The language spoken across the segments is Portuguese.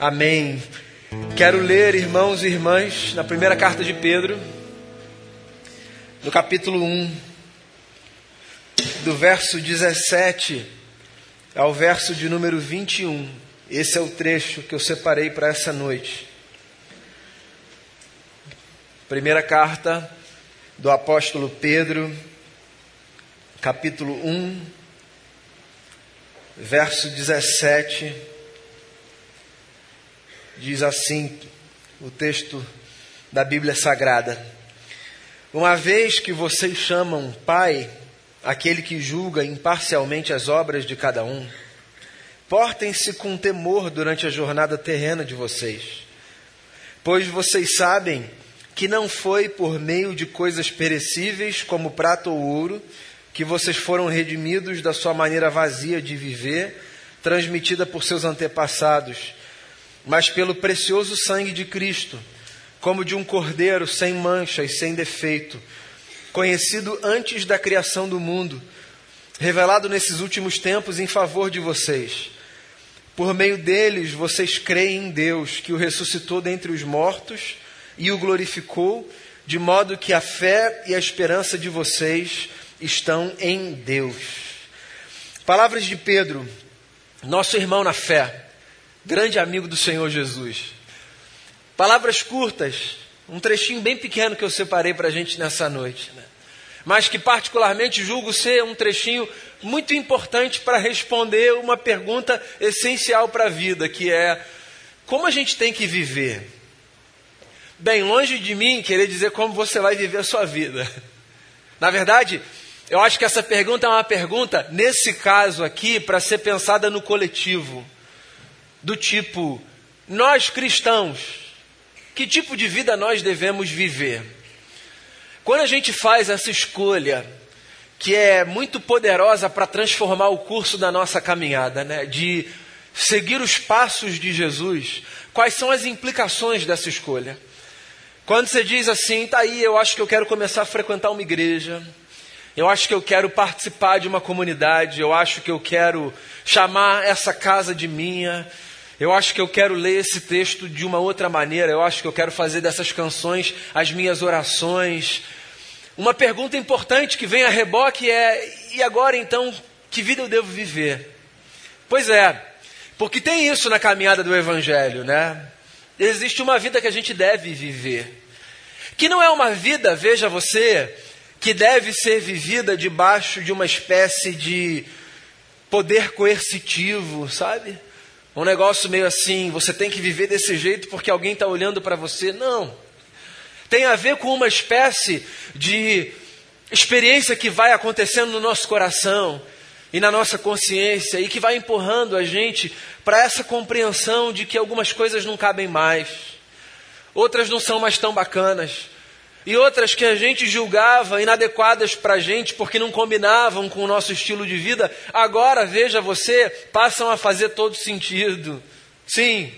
Amém. Quero ler, irmãos e irmãs, na primeira carta de Pedro, no capítulo 1, do verso 17 ao verso de número 21. Esse é o trecho que eu separei para essa noite. Primeira carta do apóstolo Pedro, capítulo 1, verso 17 Diz assim o texto da Bíblia Sagrada: Uma vez que vocês chamam Pai aquele que julga imparcialmente as obras de cada um, portem-se com temor durante a jornada terrena de vocês, pois vocês sabem que não foi por meio de coisas perecíveis como prata ou ouro que vocês foram redimidos da sua maneira vazia de viver, transmitida por seus antepassados mas pelo precioso sangue de Cristo, como de um cordeiro sem mancha e sem defeito, conhecido antes da criação do mundo, revelado nesses últimos tempos em favor de vocês. Por meio deles, vocês creem em Deus, que o ressuscitou dentre os mortos e o glorificou, de modo que a fé e a esperança de vocês estão em Deus. Palavras de Pedro, nosso irmão na fé grande amigo do Senhor Jesus. Palavras curtas, um trechinho bem pequeno que eu separei para a gente nessa noite, né? mas que particularmente julgo ser um trechinho muito importante para responder uma pergunta essencial para a vida, que é como a gente tem que viver? Bem, longe de mim querer dizer como você vai viver a sua vida. Na verdade, eu acho que essa pergunta é uma pergunta, nesse caso aqui, para ser pensada no coletivo do tipo: nós cristãos, que tipo de vida nós devemos viver? Quando a gente faz essa escolha, que é muito poderosa para transformar o curso da nossa caminhada, né? de seguir os passos de Jesus, quais são as implicações dessa escolha? Quando você diz assim, tá aí, eu acho que eu quero começar a frequentar uma igreja, eu acho que eu quero participar de uma comunidade, eu acho que eu quero chamar essa casa de minha, eu acho que eu quero ler esse texto de uma outra maneira. Eu acho que eu quero fazer dessas canções as minhas orações. Uma pergunta importante que vem a reboque é: e agora então, que vida eu devo viver? Pois é, porque tem isso na caminhada do Evangelho, né? Existe uma vida que a gente deve viver. Que não é uma vida, veja você, que deve ser vivida debaixo de uma espécie de poder coercitivo, sabe? Um negócio meio assim, você tem que viver desse jeito porque alguém está olhando para você. Não. Tem a ver com uma espécie de experiência que vai acontecendo no nosso coração e na nossa consciência e que vai empurrando a gente para essa compreensão de que algumas coisas não cabem mais, outras não são mais tão bacanas, e outras que a gente julgava inadequadas para a gente porque não combinavam com o nosso estilo de vida, agora, veja você, passam a fazer todo sentido. Sim,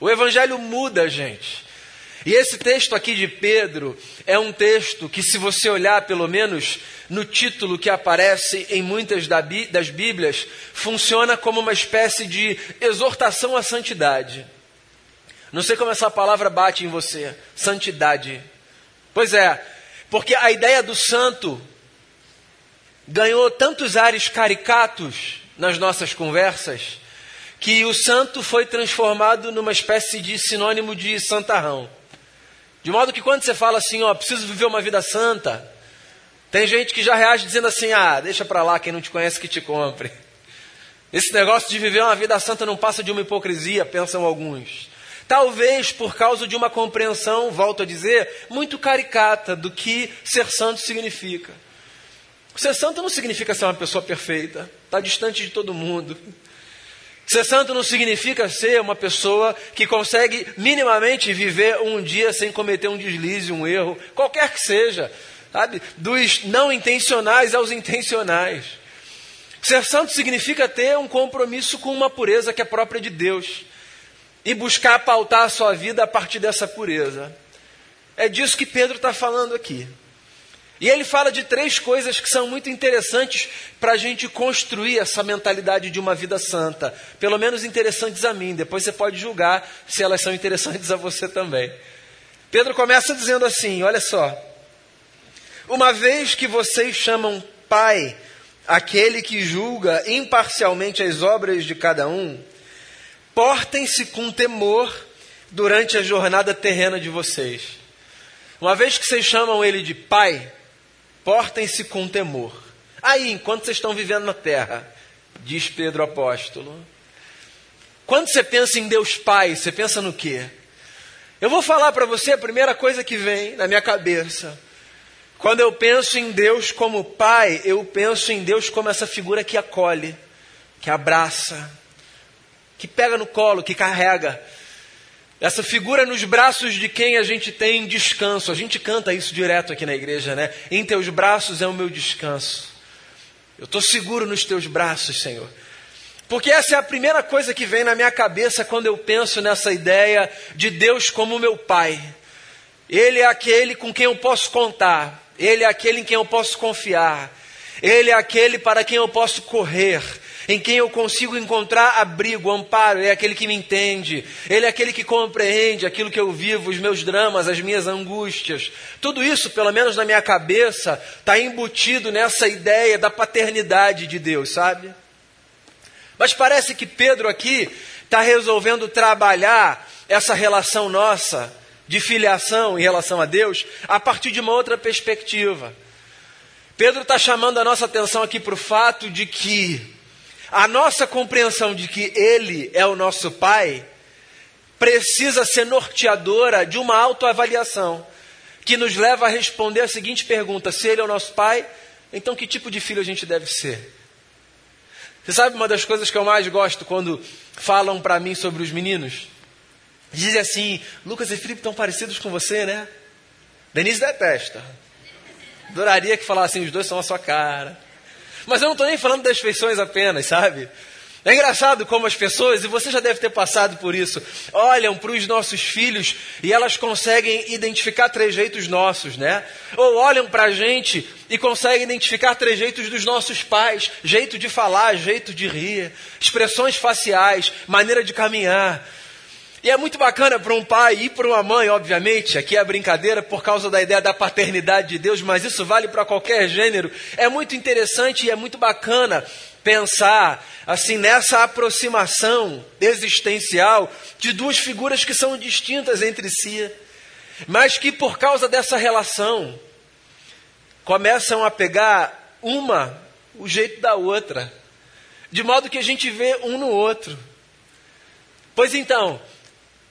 o Evangelho muda a gente. E esse texto aqui de Pedro é um texto que, se você olhar pelo menos no título que aparece em muitas das Bíblias, funciona como uma espécie de exortação à santidade. Não sei como essa palavra bate em você, santidade. Pois é, porque a ideia do santo ganhou tantos ares caricatos nas nossas conversas que o santo foi transformado numa espécie de sinônimo de santarrão. De modo que quando você fala assim, ó, preciso viver uma vida santa, tem gente que já reage dizendo assim, ah, deixa para lá quem não te conhece que te compre. Esse negócio de viver uma vida santa não passa de uma hipocrisia, pensam alguns. Talvez por causa de uma compreensão, volto a dizer, muito caricata do que ser santo significa. Ser santo não significa ser uma pessoa perfeita, está distante de todo mundo. Ser santo não significa ser uma pessoa que consegue minimamente viver um dia sem cometer um deslize, um erro, qualquer que seja, sabe? Dos não intencionais aos intencionais. Ser santo significa ter um compromisso com uma pureza que é própria de Deus e buscar pautar a sua vida a partir dessa pureza. É disso que Pedro está falando aqui. E ele fala de três coisas que são muito interessantes para a gente construir essa mentalidade de uma vida santa. Pelo menos interessantes a mim. Depois você pode julgar se elas são interessantes a você também. Pedro começa dizendo assim: olha só. Uma vez que vocês chamam Pai aquele que julga imparcialmente as obras de cada um, portem-se com temor durante a jornada terrena de vocês. Uma vez que vocês chamam ele de Pai, portem-se com temor. Aí, enquanto vocês estão vivendo na terra, diz Pedro apóstolo. Quando você pensa em Deus Pai, você pensa no quê? Eu vou falar para você a primeira coisa que vem na minha cabeça. Quando eu penso em Deus como Pai, eu penso em Deus como essa figura que acolhe, que abraça, que pega no colo, que carrega. Essa figura nos braços de quem a gente tem descanso. A gente canta isso direto aqui na igreja, né? Em teus braços é o meu descanso. Eu estou seguro nos teus braços, Senhor. Porque essa é a primeira coisa que vem na minha cabeça quando eu penso nessa ideia de Deus como meu Pai. Ele é aquele com quem eu posso contar, Ele é aquele em quem eu posso confiar, Ele é aquele para quem eu posso correr, em quem eu consigo encontrar abrigo, amparo, é aquele que me entende, ele é aquele que compreende aquilo que eu vivo, os meus dramas, as minhas angústias. Tudo isso, pelo menos na minha cabeça, está embutido nessa ideia da paternidade de Deus, sabe? Mas parece que Pedro aqui está resolvendo trabalhar essa relação nossa de filiação em relação a Deus a partir de uma outra perspectiva. Pedro está chamando a nossa atenção aqui para o fato de que a nossa compreensão de que Ele é o nosso Pai precisa ser norteadora de uma autoavaliação que nos leva a responder a seguinte pergunta: se Ele é o nosso Pai, então que tipo de filho a gente deve ser? Você sabe uma das coisas que eu mais gosto quando falam para mim sobre os meninos? Dizem assim: Lucas e Felipe estão parecidos com você, né? Denise detesta. Adoraria que falassem: os dois são a sua cara. Mas eu não estou nem falando das feições apenas, sabe? É engraçado como as pessoas, e você já deve ter passado por isso, olham para os nossos filhos e elas conseguem identificar trejeitos nossos, né? Ou olham para a gente e conseguem identificar trejeitos dos nossos pais, jeito de falar, jeito de rir, expressões faciais, maneira de caminhar. E é muito bacana para um pai e para uma mãe, obviamente, aqui é brincadeira por causa da ideia da paternidade de Deus, mas isso vale para qualquer gênero. É muito interessante e é muito bacana pensar assim nessa aproximação existencial de duas figuras que são distintas entre si, mas que por causa dessa relação começam a pegar uma o jeito da outra, de modo que a gente vê um no outro. Pois então,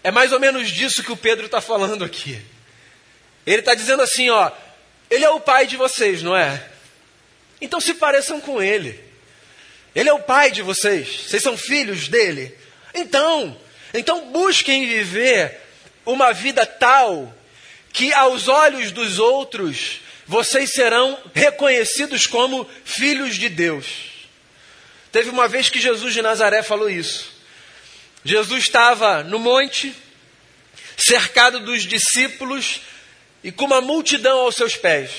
é mais ou menos disso que o Pedro está falando aqui. Ele está dizendo assim: ó, ele é o pai de vocês, não é? Então se pareçam com ele. Ele é o pai de vocês. Vocês são filhos dele. Então, então busquem viver uma vida tal que aos olhos dos outros vocês serão reconhecidos como filhos de Deus. Teve uma vez que Jesus de Nazaré falou isso. Jesus estava no monte, cercado dos discípulos e com uma multidão aos seus pés.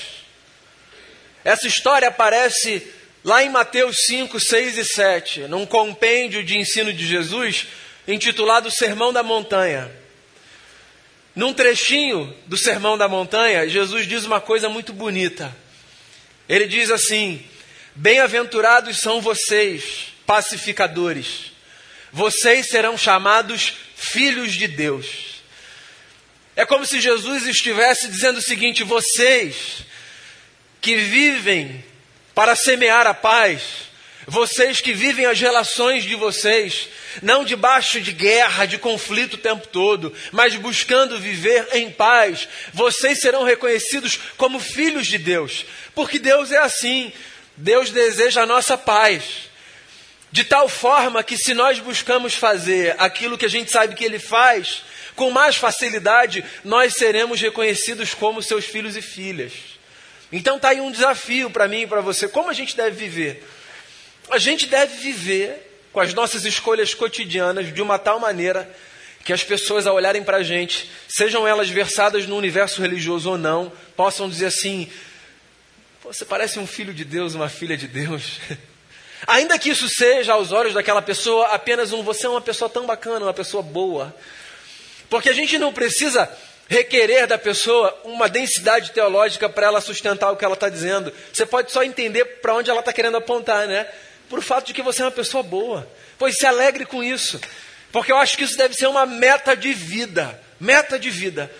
Essa história aparece lá em Mateus 5, 6 e 7, num compêndio de ensino de Jesus intitulado Sermão da Montanha. Num trechinho do Sermão da Montanha, Jesus diz uma coisa muito bonita. Ele diz assim: Bem-aventurados são vocês, pacificadores vocês serão chamados filhos de Deus. É como se Jesus estivesse dizendo o seguinte: vocês que vivem para semear a paz, vocês que vivem as relações de vocês, não debaixo de guerra, de conflito o tempo todo, mas buscando viver em paz, vocês serão reconhecidos como filhos de Deus, porque Deus é assim, Deus deseja a nossa paz. De tal forma que, se nós buscamos fazer aquilo que a gente sabe que Ele faz, com mais facilidade, nós seremos reconhecidos como seus filhos e filhas. Então está aí um desafio para mim e para você. Como a gente deve viver? A gente deve viver com as nossas escolhas cotidianas de uma tal maneira que as pessoas, ao olharem para a gente, sejam elas versadas no universo religioso ou não, possam dizer assim: você parece um filho de Deus, uma filha de Deus. Ainda que isso seja, aos olhos daquela pessoa, apenas um você é uma pessoa tão bacana, uma pessoa boa. Porque a gente não precisa requerer da pessoa uma densidade teológica para ela sustentar o que ela está dizendo. Você pode só entender para onde ela está querendo apontar, né? Por fato de que você é uma pessoa boa. Pois se alegre com isso. Porque eu acho que isso deve ser uma meta de vida. Meta de vida.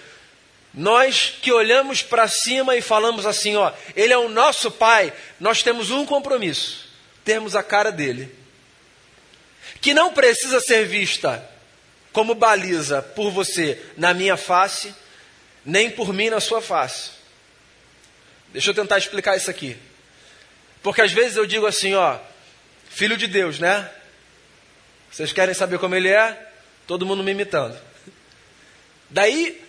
Nós que olhamos para cima e falamos assim, ó, ele é o nosso pai, nós temos um compromisso termos a cara dele, que não precisa ser vista como baliza por você na minha face, nem por mim na sua face. Deixa eu tentar explicar isso aqui. Porque às vezes eu digo assim, ó, filho de Deus, né? Vocês querem saber como ele é? Todo mundo me imitando. Daí,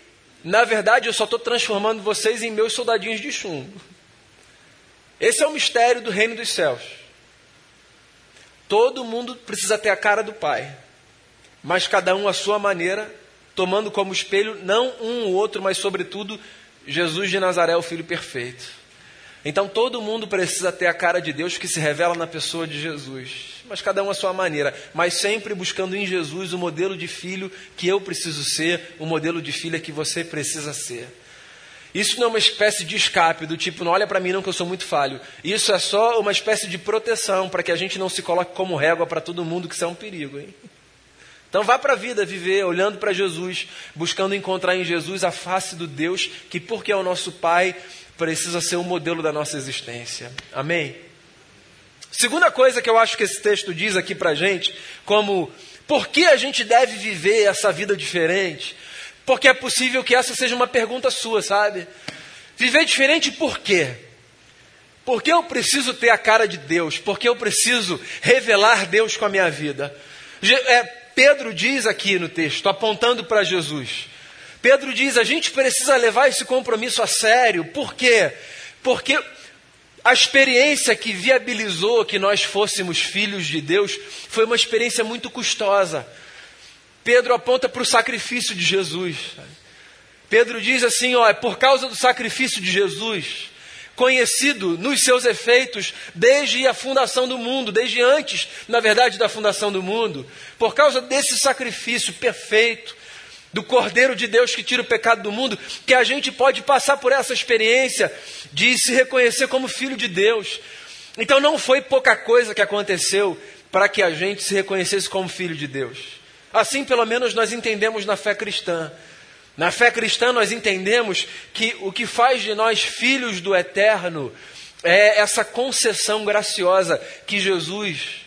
na verdade, eu só estou transformando vocês em meus soldadinhos de chumbo. Esse é o mistério do reino dos céus. Todo mundo precisa ter a cara do Pai, mas cada um à sua maneira, tomando como espelho não um ou outro, mas sobretudo Jesus de Nazaré, o Filho perfeito. Então todo mundo precisa ter a cara de Deus que se revela na pessoa de Jesus, mas cada um à sua maneira, mas sempre buscando em Jesus o modelo de filho que eu preciso ser, o modelo de filha que você precisa ser. Isso não é uma espécie de escape, do tipo, não olha para mim não que eu sou muito falho. Isso é só uma espécie de proteção, para que a gente não se coloque como régua para todo mundo, que isso é um perigo. Hein? Então vá para a vida viver olhando para Jesus, buscando encontrar em Jesus a face do Deus que, porque é o nosso Pai, precisa ser o modelo da nossa existência. Amém? Segunda coisa que eu acho que esse texto diz aqui para gente, como por que a gente deve viver essa vida diferente? Porque é possível que essa seja uma pergunta sua, sabe? Viver diferente por quê? Porque eu preciso ter a cara de Deus, porque eu preciso revelar Deus com a minha vida. É, Pedro diz aqui no texto, apontando para Jesus. Pedro diz: a gente precisa levar esse compromisso a sério. Por quê? Porque a experiência que viabilizou que nós fôssemos filhos de Deus foi uma experiência muito custosa. Pedro aponta para o sacrifício de Jesus. Pedro diz assim: ó, é por causa do sacrifício de Jesus, conhecido nos seus efeitos desde a fundação do mundo, desde antes, na verdade, da fundação do mundo, por causa desse sacrifício perfeito, do Cordeiro de Deus que tira o pecado do mundo, que a gente pode passar por essa experiência de se reconhecer como filho de Deus. Então não foi pouca coisa que aconteceu para que a gente se reconhecesse como filho de Deus. Assim, pelo menos, nós entendemos na fé cristã. Na fé cristã, nós entendemos que o que faz de nós filhos do eterno é essa concessão graciosa que Jesus,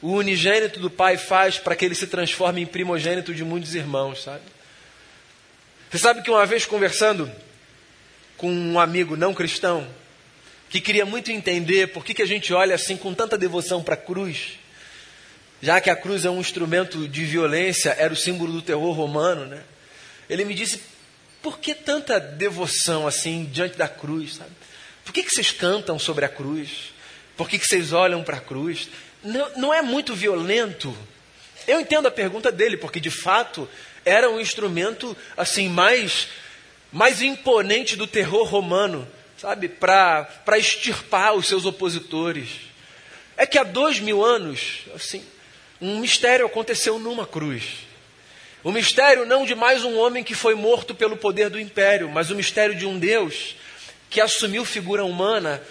o unigênito do Pai, faz para que ele se transforme em primogênito de muitos irmãos, sabe? Você sabe que uma vez conversando com um amigo não cristão, que queria muito entender por que, que a gente olha assim com tanta devoção para a cruz, já que a cruz é um instrumento de violência, era o símbolo do terror romano, né? Ele me disse: por que tanta devoção assim diante da cruz, sabe? Por que, que vocês cantam sobre a cruz? Por que, que vocês olham para a cruz? Não, não é muito violento? Eu entendo a pergunta dele, porque de fato era um instrumento assim mais, mais imponente do terror romano, sabe? Para extirpar os seus opositores. É que há dois mil anos, assim, um mistério aconteceu numa cruz. O mistério não de mais um homem que foi morto pelo poder do império, mas o mistério de um Deus que assumiu figura humana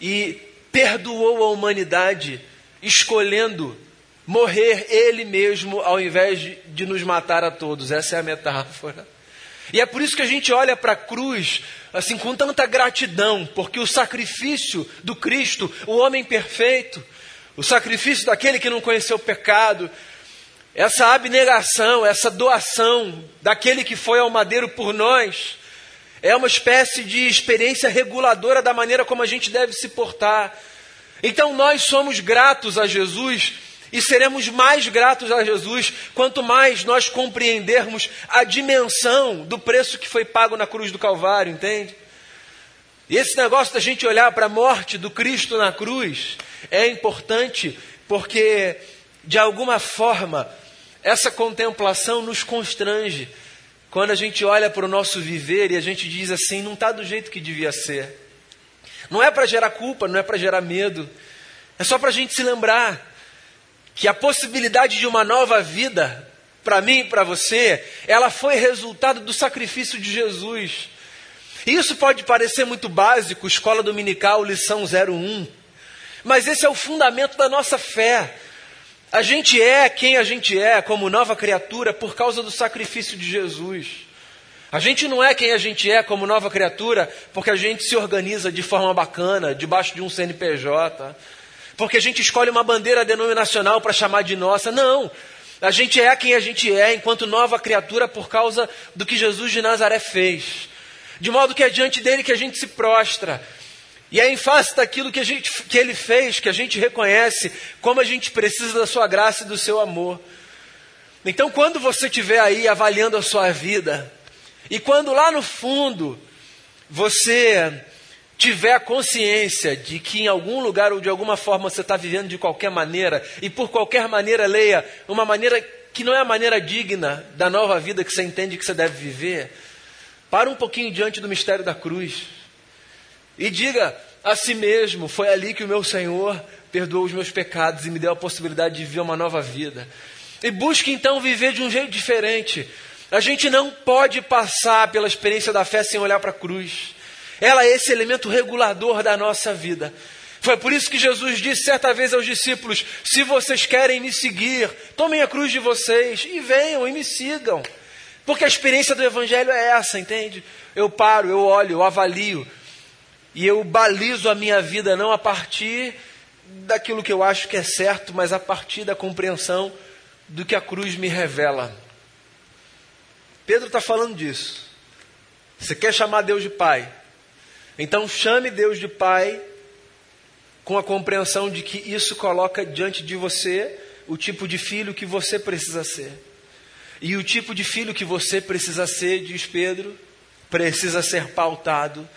e perdoou a humanidade, escolhendo morrer ele mesmo ao invés de, de nos matar a todos. Essa é a metáfora. E é por isso que a gente olha para a cruz assim com tanta gratidão, porque o sacrifício do Cristo, o homem perfeito, o sacrifício daquele que não conheceu o pecado, essa abnegação, essa doação daquele que foi ao madeiro por nós, é uma espécie de experiência reguladora da maneira como a gente deve se portar. Então nós somos gratos a Jesus e seremos mais gratos a Jesus quanto mais nós compreendermos a dimensão do preço que foi pago na cruz do Calvário, entende? E esse negócio da gente olhar para a morte do Cristo na cruz é importante porque, de alguma forma, essa contemplação nos constrange. Quando a gente olha para o nosso viver e a gente diz assim, não está do jeito que devia ser. Não é para gerar culpa, não é para gerar medo. É só para a gente se lembrar que a possibilidade de uma nova vida, para mim e para você, ela foi resultado do sacrifício de Jesus. Isso pode parecer muito básico, escola dominical, lição 01, mas esse é o fundamento da nossa fé. A gente é quem a gente é como nova criatura por causa do sacrifício de Jesus. A gente não é quem a gente é como nova criatura porque a gente se organiza de forma bacana, debaixo de um CNPJ, porque a gente escolhe uma bandeira denominacional para chamar de nossa. Não. A gente é quem a gente é enquanto nova criatura por causa do que Jesus de Nazaré fez. De modo que é diante dele que a gente se prostra. E é em face daquilo que, a gente, que ele fez que a gente reconhece como a gente precisa da sua graça e do seu amor. Então, quando você estiver aí avaliando a sua vida, e quando lá no fundo você tiver a consciência de que em algum lugar ou de alguma forma você está vivendo de qualquer maneira, e por qualquer maneira leia uma maneira que não é a maneira digna da nova vida que você entende que você deve viver, para um pouquinho diante do mistério da cruz e diga a si mesmo: foi ali que o meu Senhor perdoou os meus pecados e me deu a possibilidade de viver uma nova vida. E busque então viver de um jeito diferente, a gente não pode passar pela experiência da fé sem olhar para a cruz. Ela é esse elemento regulador da nossa vida. Foi por isso que Jesus disse certa vez aos discípulos: Se vocês querem me seguir, tomem a cruz de vocês e venham e me sigam. Porque a experiência do Evangelho é essa, entende? Eu paro, eu olho, eu avalio e eu balizo a minha vida não a partir daquilo que eu acho que é certo, mas a partir da compreensão do que a cruz me revela. Pedro está falando disso. Você quer chamar Deus de Pai? Então chame Deus de Pai com a compreensão de que isso coloca diante de você o tipo de filho que você precisa ser. E o tipo de filho que você precisa ser, diz Pedro, precisa ser pautado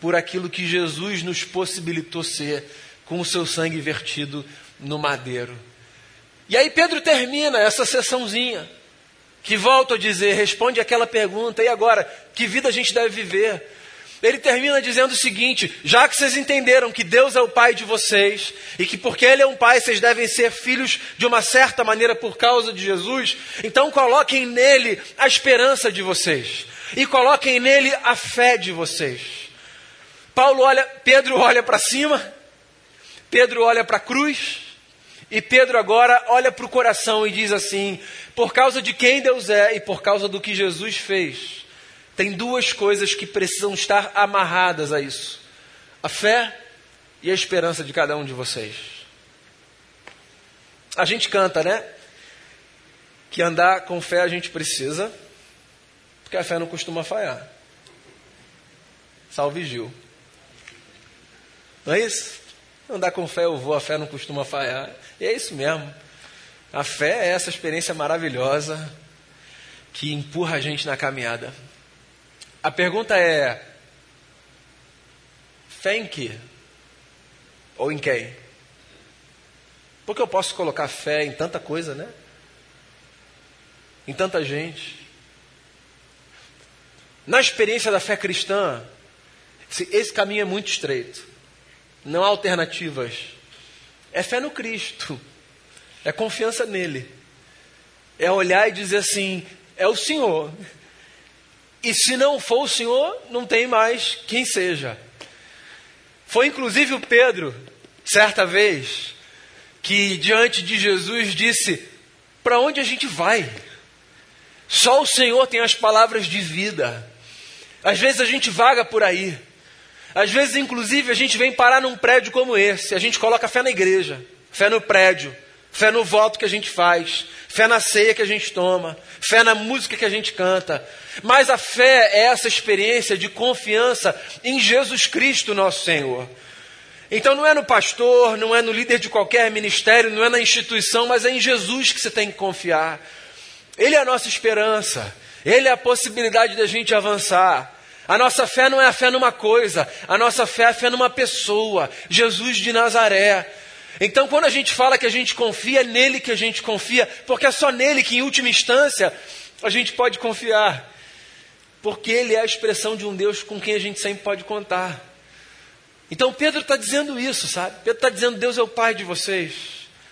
por aquilo que Jesus nos possibilitou ser com o seu sangue vertido no madeiro. E aí Pedro termina essa sessãozinha que volto a dizer, responde aquela pergunta, e agora, que vida a gente deve viver? Ele termina dizendo o seguinte: já que vocês entenderam que Deus é o Pai de vocês, e que porque Ele é um Pai vocês devem ser filhos de uma certa maneira por causa de Jesus, então coloquem nele a esperança de vocês, e coloquem nele a fé de vocês. Paulo olha, Pedro olha para cima, Pedro olha para a cruz, e Pedro agora olha para o coração e diz assim: por causa de quem Deus é e por causa do que Jesus fez, tem duas coisas que precisam estar amarradas a isso: a fé e a esperança de cada um de vocês. A gente canta, né? Que andar com fé a gente precisa, porque a fé não costuma falhar. Salve Gil. Não é isso? Andar com fé eu vou, a fé não costuma falhar. E é isso mesmo. A fé é essa experiência maravilhosa que empurra a gente na caminhada. A pergunta é: fé em que? Ou em quem? Porque eu posso colocar fé em tanta coisa, né? Em tanta gente. Na experiência da fé cristã, esse caminho é muito estreito não há alternativas. É fé no Cristo, é confiança nele, é olhar e dizer assim: é o Senhor. E se não for o Senhor, não tem mais quem seja. Foi inclusive o Pedro, certa vez, que diante de Jesus disse: Para onde a gente vai? Só o Senhor tem as palavras de vida. Às vezes a gente vaga por aí. Às vezes, inclusive, a gente vem parar num prédio como esse, a gente coloca fé na igreja, fé no prédio, fé no voto que a gente faz, fé na ceia que a gente toma, fé na música que a gente canta. Mas a fé é essa experiência de confiança em Jesus Cristo, nosso Senhor. Então não é no pastor, não é no líder de qualquer ministério, não é na instituição, mas é em Jesus que você tem que confiar. Ele é a nossa esperança, ele é a possibilidade da gente avançar. A nossa fé não é a fé numa coisa, a nossa fé é a fé numa pessoa, Jesus de Nazaré. Então, quando a gente fala que a gente confia, é nele que a gente confia, porque é só nele que, em última instância, a gente pode confiar. Porque ele é a expressão de um Deus com quem a gente sempre pode contar. Então Pedro está dizendo isso, sabe? Pedro está dizendo: Deus é o Pai de vocês.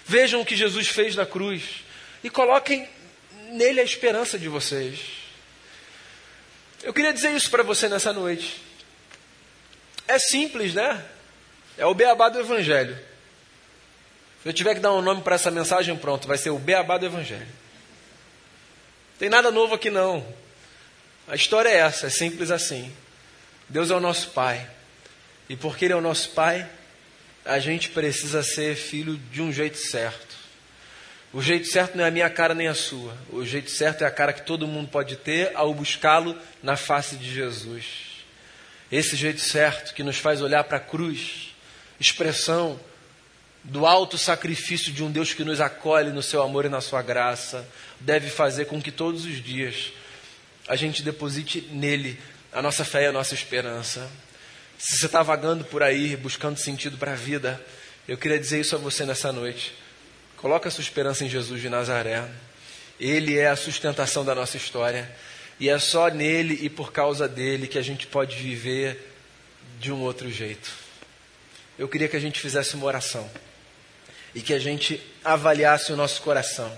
Vejam o que Jesus fez na cruz e coloquem nele a esperança de vocês. Eu queria dizer isso para você nessa noite. É simples, né? É o beabá do Evangelho. Se eu tiver que dar um nome para essa mensagem, pronto, vai ser o beabá do Evangelho. Tem nada novo aqui não. A história é essa, é simples assim. Deus é o nosso Pai. E porque Ele é o nosso Pai, a gente precisa ser filho de um jeito certo. O jeito certo não é a minha cara nem a sua. O jeito certo é a cara que todo mundo pode ter ao buscá-lo na face de Jesus. Esse jeito certo que nos faz olhar para a cruz, expressão do alto sacrifício de um Deus que nos acolhe no seu amor e na sua graça, deve fazer com que todos os dias a gente deposite nele a nossa fé e a nossa esperança. Se você está vagando por aí, buscando sentido para a vida, eu queria dizer isso a você nessa noite. Coloca a sua esperança em Jesus de Nazaré. Ele é a sustentação da nossa história. E é só nele e por causa dele que a gente pode viver de um outro jeito. Eu queria que a gente fizesse uma oração e que a gente avaliasse o nosso coração.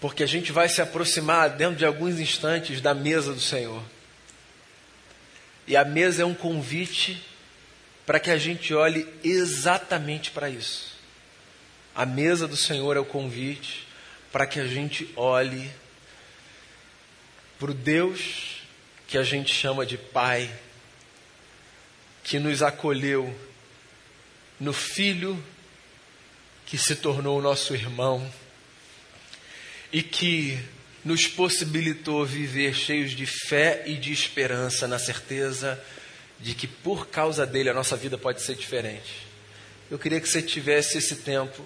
Porque a gente vai se aproximar dentro de alguns instantes da mesa do Senhor. E a mesa é um convite para que a gente olhe exatamente para isso. A mesa do Senhor é o convite para que a gente olhe para o Deus que a gente chama de Pai que nos acolheu no Filho que se tornou nosso irmão e que nos possibilitou viver cheios de fé e de esperança, na certeza de que por causa dele a nossa vida pode ser diferente. Eu queria que você tivesse esse tempo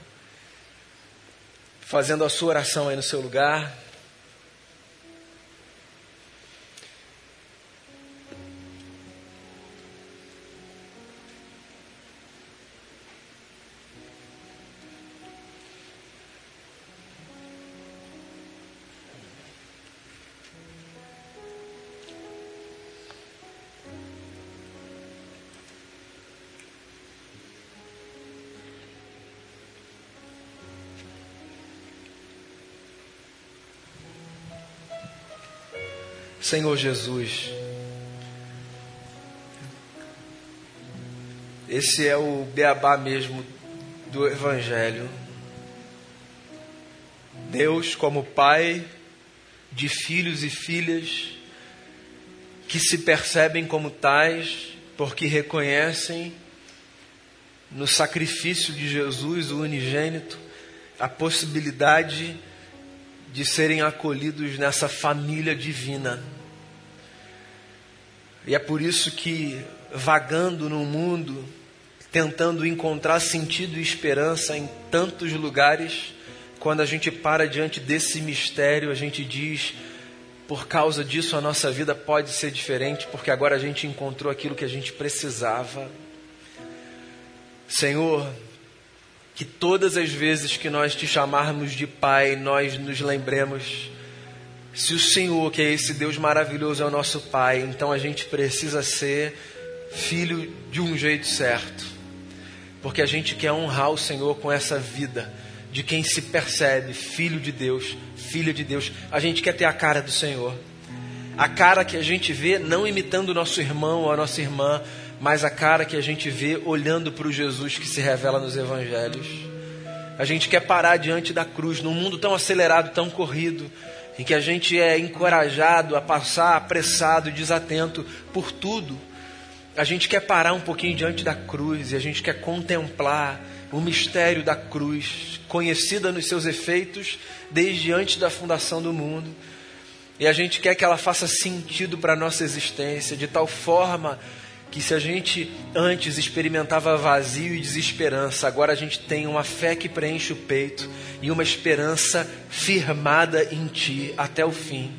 fazendo a sua oração aí no seu lugar. Senhor Jesus, esse é o beabá mesmo do Evangelho. Deus, como Pai de filhos e filhas que se percebem como tais, porque reconhecem no sacrifício de Jesus, o unigênito, a possibilidade de serem acolhidos nessa família divina. E é por isso que, vagando no mundo, tentando encontrar sentido e esperança em tantos lugares, quando a gente para diante desse mistério, a gente diz: por causa disso a nossa vida pode ser diferente, porque agora a gente encontrou aquilo que a gente precisava. Senhor, que todas as vezes que nós te chamarmos de Pai, nós nos lembremos se o Senhor, que é esse Deus maravilhoso, é o nosso Pai, então a gente precisa ser filho de um jeito certo. Porque a gente quer honrar o Senhor com essa vida de quem se percebe filho de Deus, filha de Deus. A gente quer ter a cara do Senhor. A cara que a gente vê não imitando o nosso irmão ou a nossa irmã, mas a cara que a gente vê olhando para o Jesus que se revela nos evangelhos. A gente quer parar diante da cruz, num mundo tão acelerado, tão corrido, em que a gente é encorajado a passar apressado, desatento por tudo. A gente quer parar um pouquinho diante da cruz e a gente quer contemplar o mistério da cruz, conhecida nos seus efeitos desde antes da fundação do mundo. E a gente quer que ela faça sentido para a nossa existência, de tal forma que se a gente antes experimentava vazio e desesperança, agora a gente tem uma fé que preenche o peito e uma esperança firmada em Ti até o fim.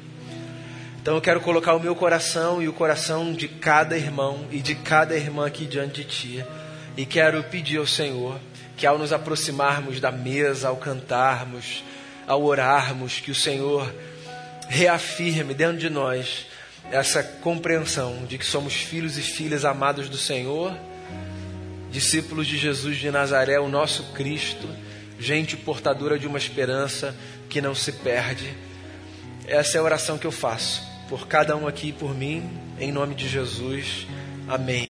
Então eu quero colocar o meu coração e o coração de cada irmão e de cada irmã aqui diante de Ti. E quero pedir ao Senhor que ao nos aproximarmos da mesa, ao cantarmos, ao orarmos, que o Senhor reafirme dentro de nós essa compreensão de que somos filhos e filhas amados do Senhor, discípulos de Jesus de Nazaré, o nosso Cristo, gente portadora de uma esperança que não se perde. Essa é a oração que eu faço por cada um aqui e por mim, em nome de Jesus. Amém.